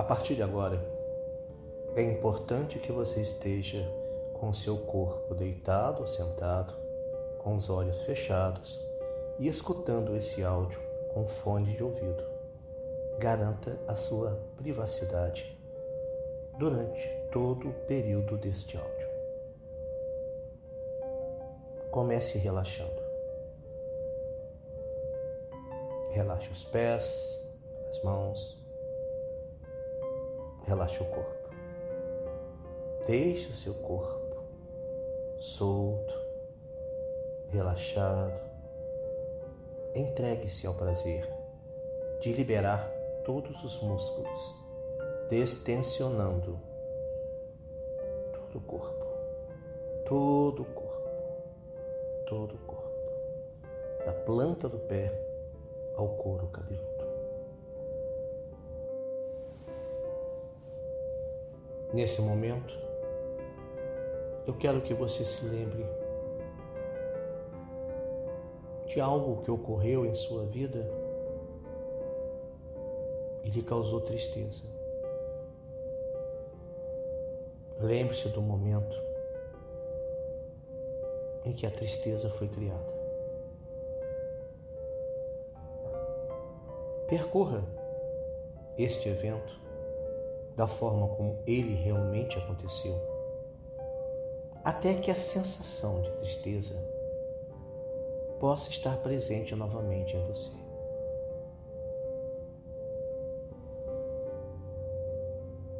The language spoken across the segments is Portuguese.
A partir de agora, é importante que você esteja com o seu corpo deitado ou sentado, com os olhos fechados e escutando esse áudio com fone de ouvido. Garanta a sua privacidade durante todo o período deste áudio. Comece relaxando. Relaxe os pés, as mãos, relaxe o corpo. Deixe o seu corpo solto, relaxado. Entregue-se ao prazer de liberar todos os músculos, destensionando todo o corpo, todo o corpo, todo o corpo, da planta do pé ao couro cabeludo. Nesse momento, eu quero que você se lembre de algo que ocorreu em sua vida e lhe causou tristeza. Lembre-se do momento em que a tristeza foi criada. Percorra este evento da forma como ele realmente aconteceu, até que a sensação de tristeza possa estar presente novamente em você.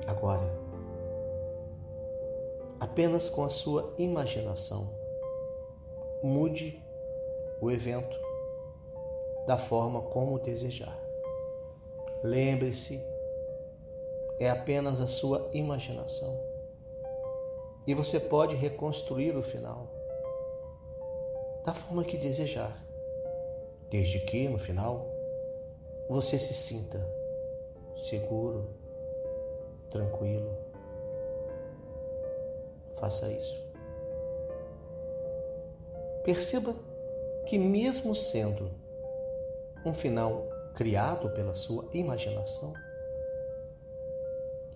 Agora, apenas com a sua imaginação, mude o evento da forma como desejar. Lembre-se é apenas a sua imaginação. E você pode reconstruir o final da forma que desejar, desde que no final você se sinta seguro, tranquilo. Faça isso. Perceba que, mesmo sendo um final criado pela sua imaginação,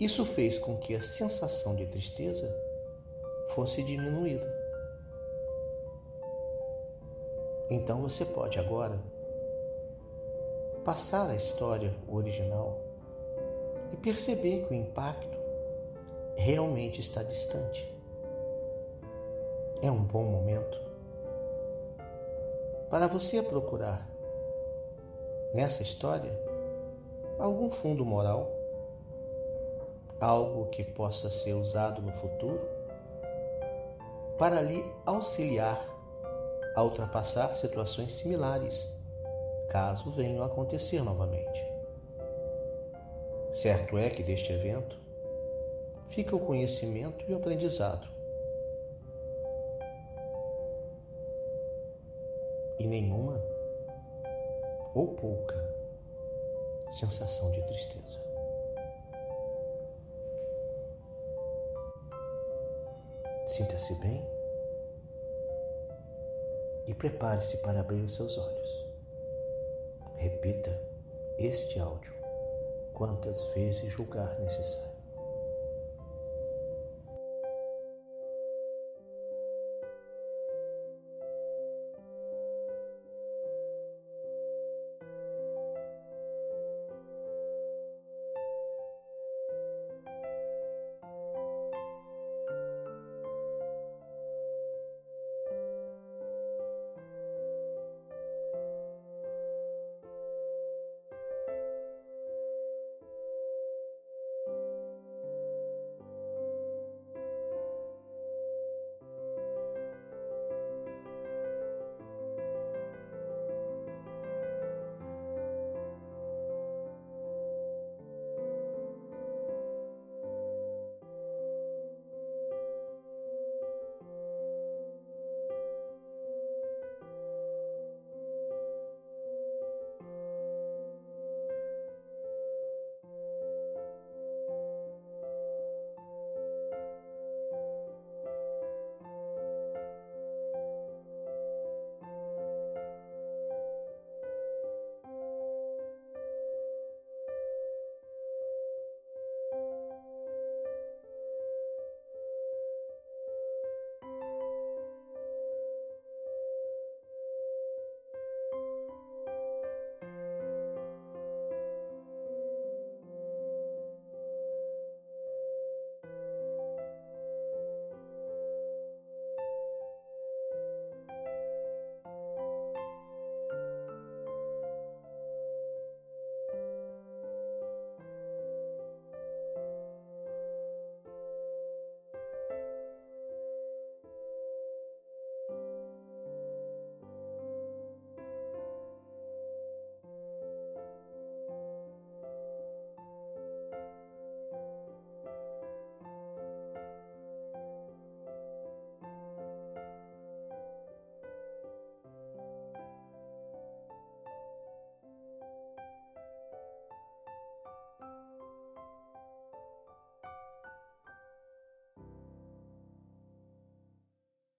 isso fez com que a sensação de tristeza fosse diminuída. Então você pode agora passar a história original e perceber que o impacto realmente está distante. É um bom momento para você procurar nessa história algum fundo moral algo que possa ser usado no futuro para lhe auxiliar a ultrapassar situações similares, caso venham a acontecer novamente. Certo é que deste evento fica o conhecimento e o aprendizado. E nenhuma ou pouca sensação de tristeza. Sinta-se bem e prepare-se para abrir os seus olhos. Repita este áudio quantas vezes julgar necessário.